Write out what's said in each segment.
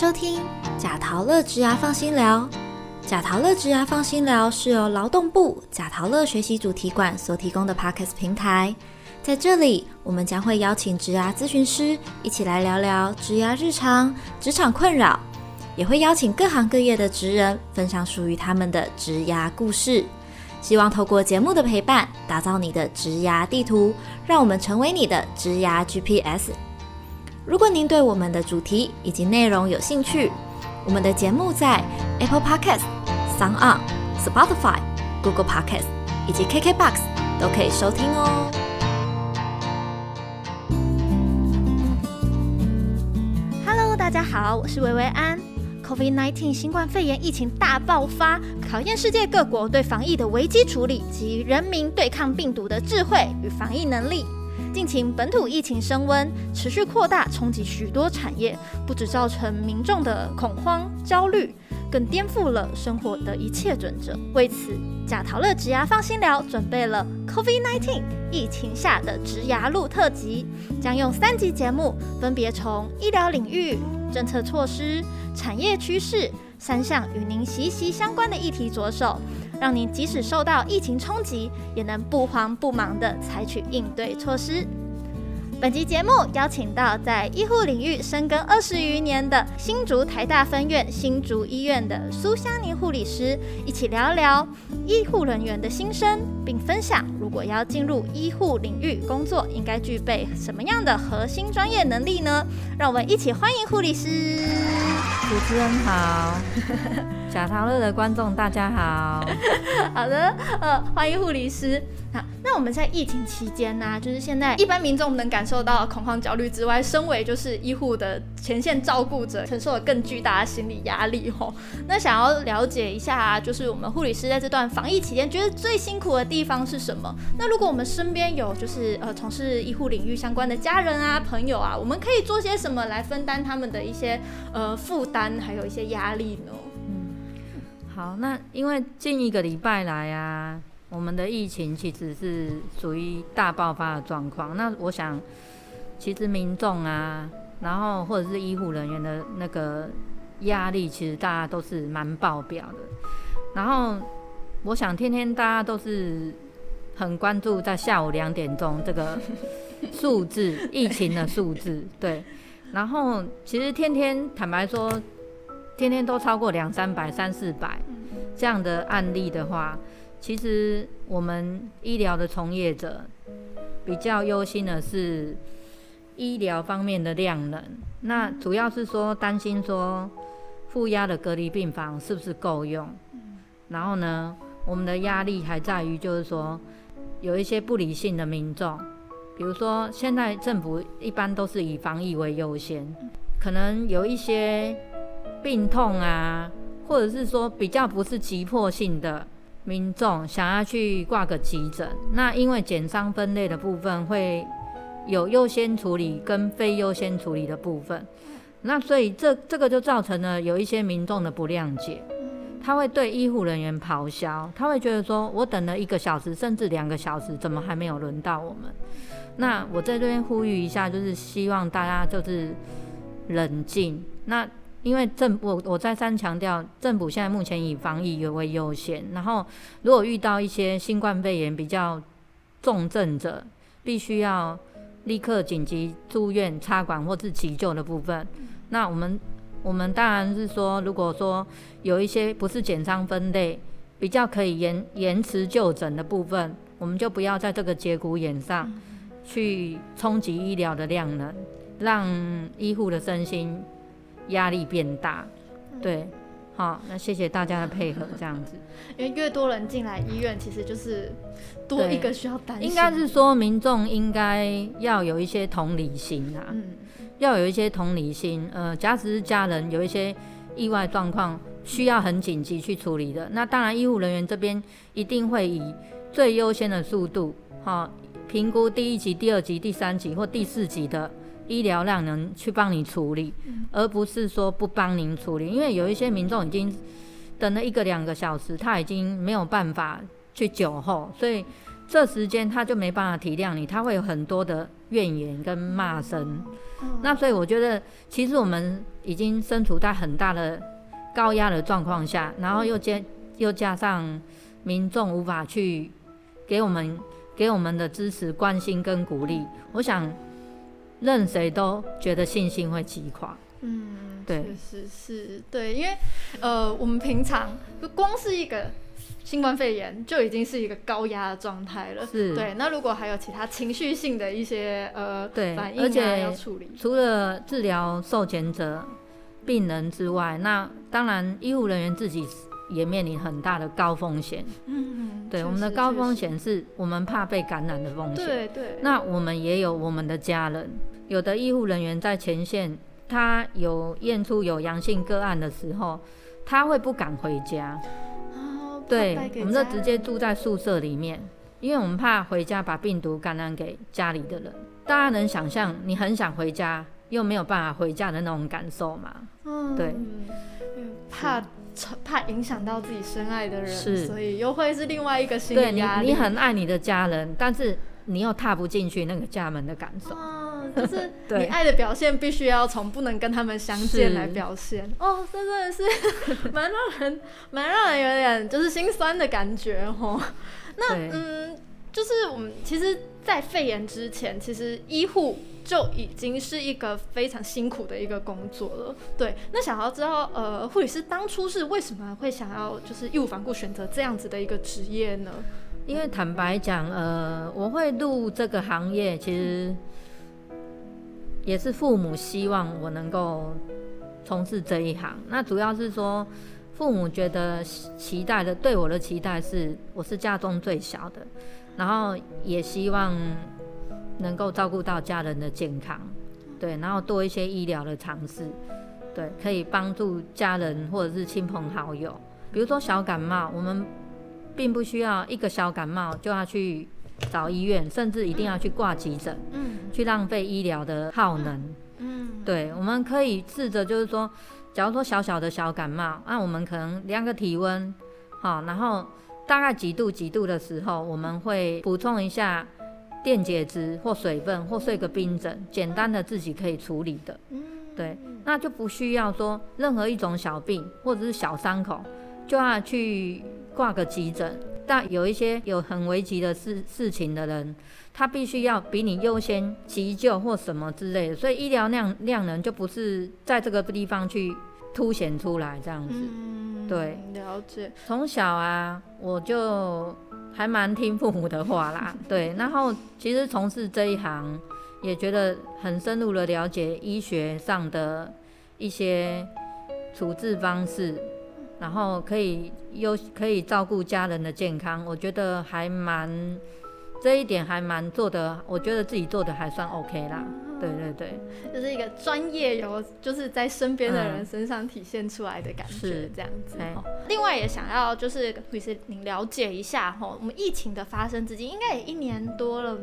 收听贾陶乐职涯放心聊。贾陶乐职涯放心聊是由劳动部贾陶乐学习主题馆所提供的 Podcast 平台。在这里，我们将会邀请职涯咨询师一起来聊聊职涯日常、职场困扰，也会邀请各行各业的职人分享属于他们的职涯故事。希望透过节目的陪伴，打造你的职涯地图，让我们成为你的职涯 GPS。如果您对我们的主题以及内容有兴趣，我们的节目在 Apple Podcast、Sound、Spotify、Google Podcast 以及 KKBox 都可以收听哦。Hello，大家好，我是薇薇安。COVID-19 新冠肺炎疫情大爆发，考验世界各国对防疫的危机处理及人民对抗病毒的智慧与防疫能力。近期本土疫情升温，持续扩大，冲击许多产业，不止造成民众的恐慌焦虑，更颠覆了生活的一切准则。为此，贾陶乐植牙放心聊准备了 COVID-19 疫情下的植牙路特辑，将用三集节目，分别从医疗领域、政策措施、产业趋势三项与您息息相关的议题着手。让您即使受到疫情冲击，也能不慌不忙地采取应对措施。本集节目邀请到在医护领域深耕二十余年的新竹台大分院新竹医院的苏香妮护理师，一起聊聊医护人员的心声，并分享如果要进入医护领域工作，应该具备什么样的核心专业能力呢？让我们一起欢迎护理师。主持人好，贾陶乐的观众大家好。好的，呃，欢迎护理师。好，那我们在疫情期间呢，就是现在一般民众能感受到恐慌焦虑之外，身为就是医护的前线照顾者，承受了更巨大的心理压力哦。那想要了解一下，就是我们护理师在这段防疫期间，觉得最辛苦的地方是什么？那如果我们身边有就是呃从事医护领域相关的家人啊、朋友啊，我们可以做些什么来分担他们的一些呃负担，还有一些压力呢？嗯，好，那因为近一个礼拜来啊。我们的疫情其实是属于大爆发的状况。那我想，其实民众啊，然后或者是医护人员的那个压力，其实大家都是蛮爆表的。然后，我想天天大家都是很关注在下午两点钟这个 数字，疫情的数字。对。然后，其实天天坦白说，天天都超过两三百、三四百这样的案例的话。其实我们医疗的从业者比较忧心的是医疗方面的量能，那主要是说担心说负压的隔离病房是不是够用？然后呢，我们的压力还在于就是说有一些不理性的民众，比如说现在政府一般都是以防疫为优先，可能有一些病痛啊，或者是说比较不是急迫性的。民众想要去挂个急诊，那因为减伤分类的部分会有优先处理跟非优先处理的部分，那所以这这个就造成了有一些民众的不谅解，他会对医护人员咆哮，他会觉得说我等了一个小时甚至两个小时，怎么还没有轮到我们？那我在这边呼吁一下，就是希望大家就是冷静。那因为政我我再三强调，政府现在目前以防疫为优先。然后，如果遇到一些新冠肺炎比较重症者，必须要立刻紧急住院插管或是急救的部分，那我们我们当然是说，如果说有一些不是减伤分类，比较可以延延迟就诊的部分，我们就不要在这个节骨眼上去冲击医疗的量能，让医护的身心。压力变大，对，好，那谢谢大家的配合，这样子。因为越多人进来医院，其实就是多一个需要担心。应该是说，民众应该要有一些同理心啊，嗯，要有一些同理心。呃，假使是家人有一些意外状况，需要很紧急去处理的，那当然医护人员这边一定会以最优先的速度，哈，评估第一级、第二级、第三级或第四级的。医疗量能去帮你处理，而不是说不帮您处理，因为有一些民众已经等了一个两个小时，他已经没有办法去酒后，所以这时间他就没办法体谅你，他会有很多的怨言跟骂声。那所以我觉得，其实我们已经身处在很大的高压的状况下，然后又加又加上民众无法去给我们给我们的支持、关心跟鼓励，我想任谁都觉得信心会击垮。嗯，对确实是对，因为呃，我们平常就光是一个新冠肺炎就已经是一个高压的状态了，是对。那如果还有其他情绪性的一些呃对反应啊而且要处理，除了治疗受检者、病人之外，那当然医护人员自己也面临很大的高风险。嗯，对，我们的高风险是我们怕被感染的风险。对对，那我们也有我们的家人，有的医护人员在前线，他有验出有阳性个案的时候，他会不敢回家。哦对我们就直接住在宿舍里面，因为我们怕回家把病毒感染给家里的人。大家能想象你很想回家，又没有办法回家的那种感受吗？嗯对嗯怕怕影响到自己深爱的人，是所以又会是另外一个心理压，力。你很爱你的家人，但是你又踏不进去那个家门的感受。哦，就是 你爱的表现必须要从不能跟他们相见来表现。哦，这真的是 蛮让人蛮让人有点就是心酸的感觉哦。那嗯，就是我们其实，在肺炎之前，其实医护就已经是一个非常辛苦的一个工作了。对，那想要知道，呃，护理师当初是为什么会想要就是义无反顾选择这样子的一个职业呢？因为坦白讲，呃，我会入这个行业，其实也是父母希望我能够从事这一行。那主要是说，父母觉得期待的，对我的期待是，我是家中最小的，然后也希望能够照顾到家人的健康，对，然后多一些医疗的尝试，对，可以帮助家人或者是亲朋好友。比如说小感冒，我们并不需要一个小感冒就要去找医院，甚至一定要去挂急诊，嗯去浪费医疗的耗能。嗯，对，我们可以试着就是说，假如说小小的小感冒，那我们可能量个体温，好，然后大概几度几度的时候，我们会补充一下电解质或水分，或睡个冰枕，简单的自己可以处理的。嗯对，那就不需要说任何一种小病或者是小伤口就要去挂个急诊。但有一些有很危急的事事情的人，他必须要比你优先急救或什么之类的，所以医疗量量能就不是在这个地方去凸显出来这样子。嗯，对，了解。从小啊，我就还蛮听父母的话啦，对。然后其实从事这一行，也觉得很深入的了解医学上的一些处置方式，然后可以优可以照顾家人的健康，我觉得还蛮这一点还蛮做的，我觉得自己做的还算 OK 啦。对对对，就是一个专业有，就是在身边的人嗯身上体现出来的感觉，是这样子。另外也想要就是律师您了解一下哈，我们疫情的发生至今应该也一年多了。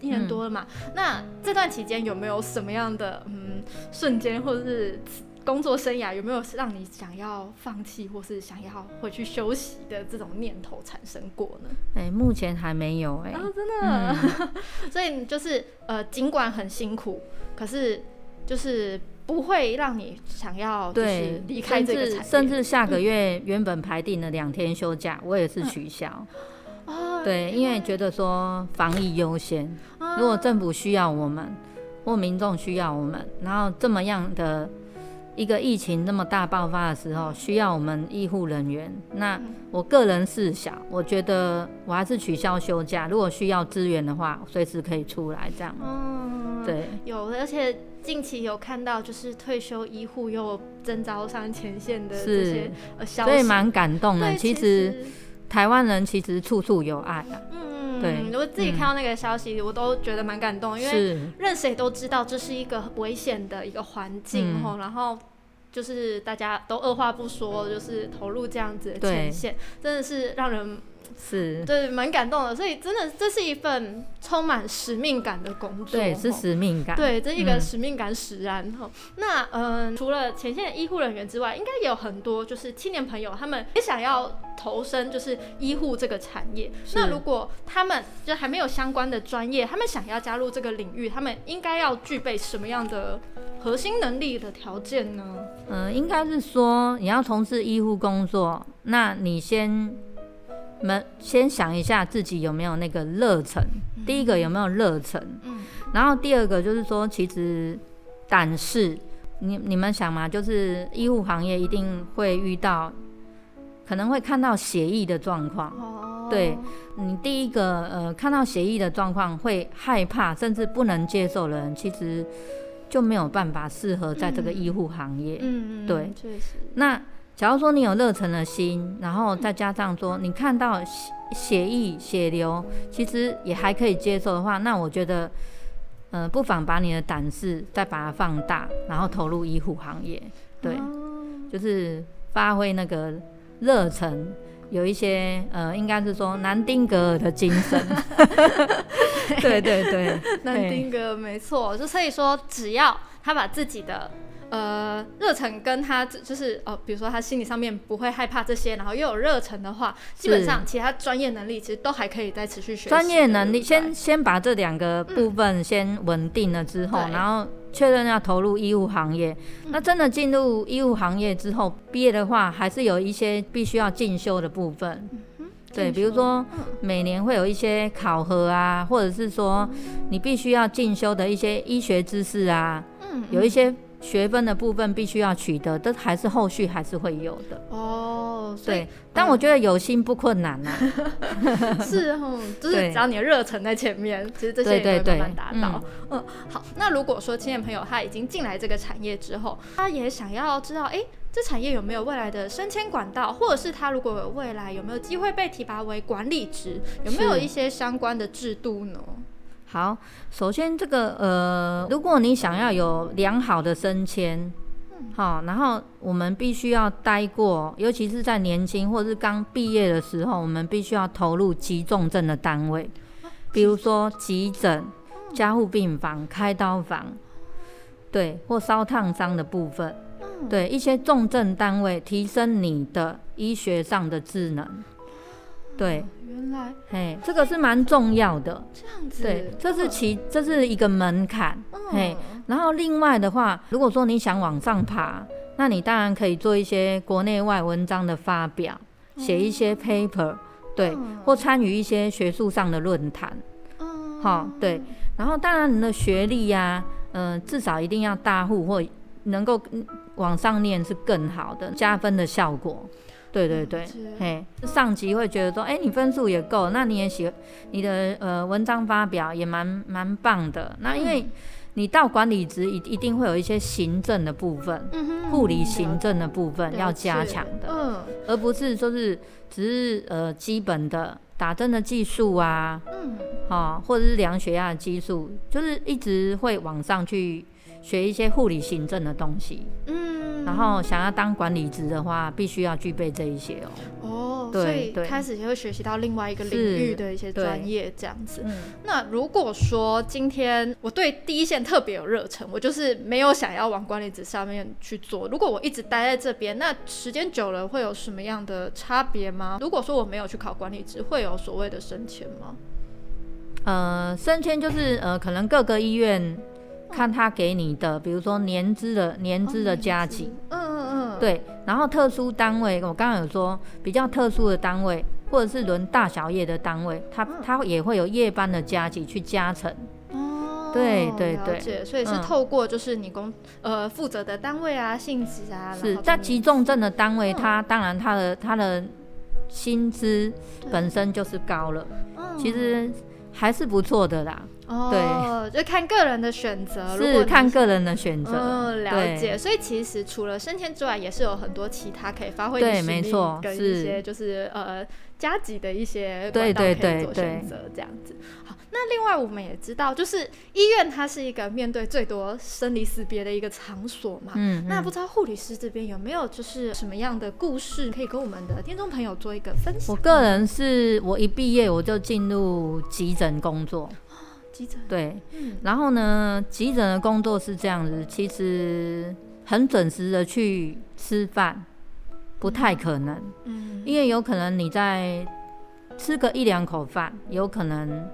一年多了嘛，那这段期间有没有什么样的嗯瞬间，或者是工作生涯有没有让你想要放弃，或是想要回去休息的这种念头产生过呢？哎、目前还没有哎、啊，真的，所以就是呃，尽管很辛苦，可是就是不会让你想要就是对，离开这个产业，甚至下个月原本排定的两天休假，我也是取消。哦，对，因为觉得说防疫优先，啊。如果政府需要我们，或民众需要我们，然后这么样的一个疫情那么大爆发的时候，需要我们医护人员，那嗯。我个人是想，我觉得我还是取消休假，如果需要支援的话，随时可以出来这样。嗯，对，有，而且近期有看到就是退休医护又征召上前线的这些所以蛮感动的。其实。台湾人其实处处有爱啊，嗯，对我自己嗯。看到那个消息，我都觉得蛮感动，因为任谁都知道这是一个危险的一个环境嗯。吼、然后就是大家都二话不说，就是投入这样子的前线，真的是让人是，对，蛮感动的。所以真的，这是一份充满使命感的工作。对，是使命感。对，这一个嗯使命感使然哈、那嗯、除了前线的医护人员之外，应该也有很多就是青年朋友，他们也想要投身就是医护这个产业。那如果他们就还没有相关的专业，他们想要加入这个领域，他们应该要具备什么样的核心能力的条件呢？嗯、应该是说你要从事医护工作，那你先们先想一下自己有没有那个热忱。第一个有没有热忱？嗯然后第二个就是说，其实胆识，你你们想嘛，就是医护行业一定会遇到，可能会看到协议的状况。哦对你第一个呃看到协议的状况会害怕，甚至不能接受的人，其实就没有办法适合在这个嗯医护行业。嗯嗯，对确实，那假如说你有热忱的心，然后再加上说你看到血血液血流，其实也还可以接受的话，那我觉得，呃，不妨把你的胆识再把它放大，然后投入医护行业，对，哦。就是发挥那个热忱。有一些呃，应该是说南丁格尔的精神，对 对对，南 丁格尔没错，就所以说，只要他把自己的呃热忱跟他就是呃，比如说他心理上面不会害怕这些，然后又有热忱的话，基本上其他专业能力其实都还可以再持续学习。专业能力，先先把这两个部分先稳定了之后，对然后确认要投入医务行业。那真的进入医务行业之后，毕业的话，还是有一些必须要进修的部分。对，比如说嗯每年会有一些考核啊，或者是说你必须要进修的一些医学知识啊，嗯有一些学分的部分必须要取得，这还是后续还是会有的。哦，对，但我觉得有心不困难啊。是哦，就是只要你的热忱在前面，其实这些也会慢慢达到。嗯好，那如果说青年朋友他已经进来这个产业之后，他也想要知道，哎、这产业有没有未来的升迁管道，或者是他如果有未来有没有机会被提拔为管理职，有没有一些相关的制度呢？好，首先这个呃，如果你想要有良好的升迁，好，然后我们必须要待过，尤其是在年轻或是刚毕业的时候，我们必须要投入急重症的单位，比如说急诊、加护病房、开刀房，对，或烧烫伤的部分，对一些重症单位，提升你的医学上的智能，对，原来嘿，这个是蛮重要的。这样子，对，这是其这是一个门槛。嗯嘿，然后另外的话，如果说你想往上爬，那你当然可以做一些国内外文章的发表，写一些 paper，对，嗯或参与一些学术上的论坛，嗯好，对。然后当然你的学历呀、嗯、至少一定要大户或能够嗯往上念是更好的，加分的效果。对对对嘿，上级会觉得说，哎、你分数也够，那你也写你的呃文章发表也蛮蛮棒的。那因为你到管理职一一定会有一些行政的部分，护理行政的部分要加强的，嗯。而不是说是只是呃基本的打针的技术啊，嗯。哈、或者是量血压的技术，就是一直会往上去学一些护理行政的东西。嗯，然后想要当管理职的话，必须要具备这一些哦。哦，对所以开始就会学习到另外一个领域的一些专业这样子。嗯，那如果说今天我对第一线特别有热忱，我就是没有想要往管理职上面去做。如果我一直待在这边，那时间久了会有什么样的差别吗？如果说我没有去考管理职，会有所谓的升迁吗？呃，升迁就是呃，可能各个医院看他给你的，比如说年资的年资的加级，嗯嗯嗯，，对，然后特殊单位，我刚刚有说比较特殊的单位，或者是轮大小夜的单位，它嗯。它也会有夜班的加级去加成。哦，对对对。所以是嗯。透过就是你工呃负责的单位啊、性质啊，是在急重症的单位，嗯。它当然它的它的薪资本身就是高了，嗯。其实还是不错的啦。哦，就看个人的选择，如果你是看个人的选择。嗯，了解。所以其实除了升迁之外，也是有很多其他可以发挥的对实力没错跟一些就是呃加急的一些对管道可以对对做选择这样子。好，那另外我们也知道，就是医院它是一个面对最多生离死别的一个场所嘛。嗯，嗯那不知道护理师这边有没有就是什么样的故事可以跟我们的听众朋友做一个分享？我个人是我一毕业我就进入急诊工作，急诊，对，嗯。然后呢，急诊的工作是这样子，其实很准时的去吃饭，不太可能，嗯。因为有可能你在吃个一两口饭，有可能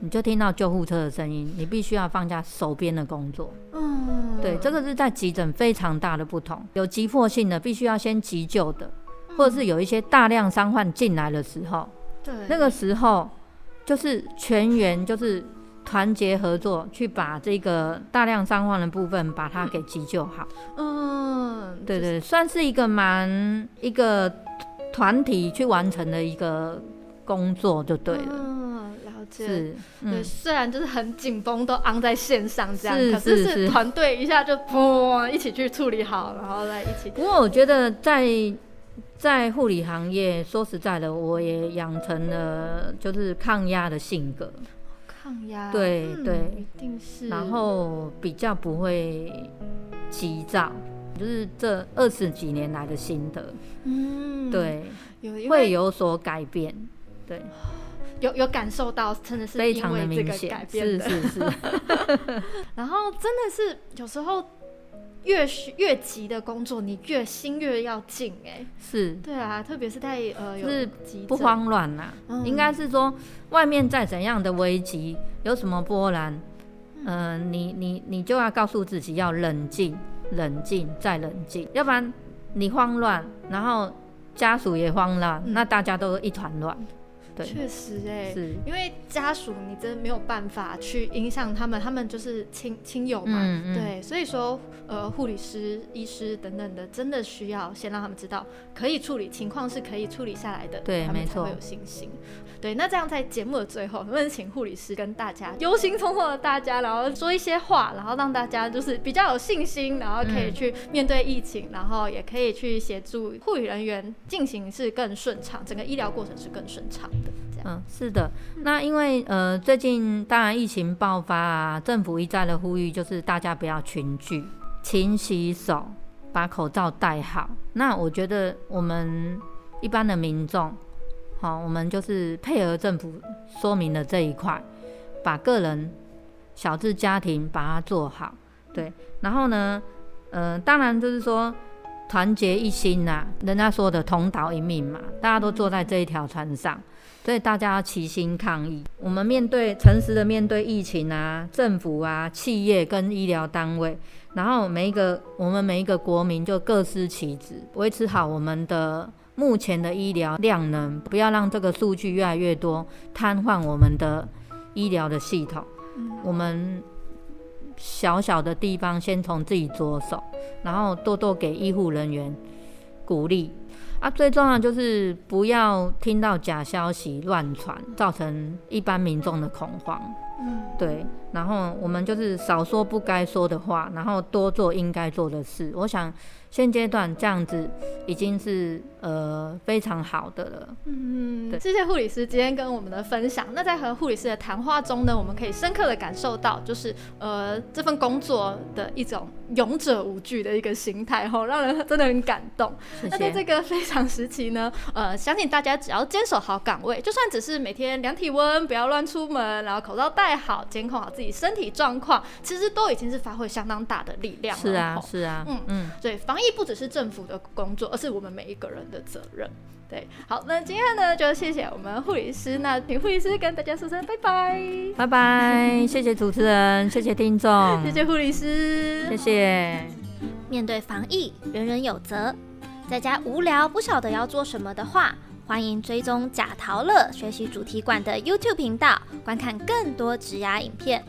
你就听到救护车的声音，你必须要放下手边的工作。嗯。对，这个是在急诊非常大的不同，有急迫性的必须要先急救的，或者是有一些大量伤患进来的时候，对。那个时候就是全员就是团结合作，去把这个大量伤患的部分把它给急救好。嗯对对，算是一个蛮一个团体去完成的一个工作就对了。嗯，了解。是，对，嗯，虽然就是很紧绷，都昂在线上这样，是可是是是团队一下就砰一起去处理好，然后再一起。不过我觉得在在护理行业，说实在的，我也养成了就是抗压的性格，抗压，嗯对。对一定是。然后比较不会急躁，就是这二十几年来的心得，嗯，，对，有会有所改变，对，有有感受到，真的是因非常的为这个改明显，变的。是是是，然后真的是有时候越需越急的工作，你越心越要静哎。是对啊，特别是在呃有就是不，慌乱呐、嗯应该是说外面再怎样的危机，有什么波澜，嗯、你你你就要告诉自己要冷静，冷静再冷静，要不然你慌乱，然后家属也慌乱，嗯那大家都一团乱，对，确实哎、是，因为家属你真的没有办法去影响他们，他们就是亲亲友嘛，嗯嗯。对，所以说呃护理师、医师等等的，真的需要先让他们知道可以处理情况是可以处理下来的，对没错。他们才会有信心。对，那这样在节目的最后，能不能请护理师跟大家忧心忡忡的大家，然后说一些话，然后让大家就是比较有信心，然后可以嗯去面对疫情，然后也可以去协助护理人员进行是更顺畅，整个医疗过程是更顺畅的。这样，嗯，是的。那因为呃，最近当然疫情爆发啊，政府一再的呼吁，就是大家不要群聚，勤洗手，把口罩戴好。那我觉得我们一般的民众，好，我们就是配合政府说明的这一块，把个人小至家庭把它做好。对，然后呢，呃，当然就是说。团结一心呐、人家说的同岛一命嘛，大家都坐在这一条船上，所以大家要齐心抗疫。我们面对诚实的面对疫情啊，政府啊、企业跟医疗单位，然后每一个我们每一个国民就各司其职，维持好我们的目前的医疗量能，不要让这个数据越来越多，瘫痪我们的医疗的系统。我们小小的地方先从自己着手，然后多多给医护人员鼓励。啊，最重要就是不要听到假消息乱传，造成一般民众的恐慌。嗯，对，然后我们就是少说不该说的话，然后多做应该做的事。我想现阶段这样子已经是呃非常好的了。嗯，对谢谢护理师今天跟我们的分享。那在和护理师的谈话中呢，我们可以深刻的感受到，就是呃这份工作的一种勇者无惧的一个心态，吼，让人真的很感动。谢那在这。个非常时期呢，呃，相信大家只要坚守好岗位，就算只是每天量体温，不要乱出门，然后口罩戴好，监控好自己身体状况，其实都已经是发挥相当大的力量了。是啊，是啊，嗯嗯，对，防疫不只是政府的工作，而是我们每一个人的责任。对，好，那今天呢，就谢谢我们护理师，那请护理师跟大家说声拜拜，拜拜，谢谢主持人，谢谢听众，谢谢护理师，谢谢。面对防疫，人人有责。在家无聊不晓得要做什么的话，欢迎追踪贾陶乐学习主题馆的 YouTube 频道，观看更多职涯影片，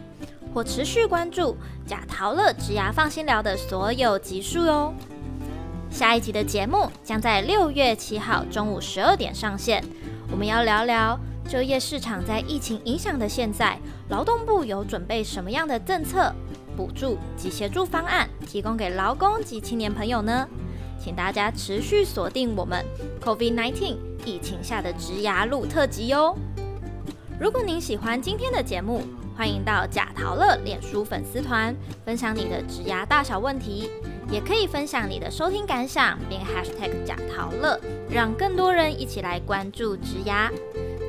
或持续关注贾陶乐职牙放心聊的所有集数哟。下一集的节目将在六月七号中午十二点上线，我们要聊聊就业市场在疫情影响的现在，劳动部有准备什么样的政策、补助及协助方案，提供给劳工及青年朋友呢？请大家持续锁定我们 COVID-19 疫情下的植牙路特辑哟。如果您喜欢今天的节目，欢迎到贾陶乐脸书粉丝团分享你的植牙大小问题，也可以分享你的收听感想，并 #hashtag 贾陶乐，让更多人一起来关注植牙。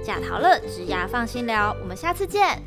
贾陶乐植牙放心聊，我们下次见。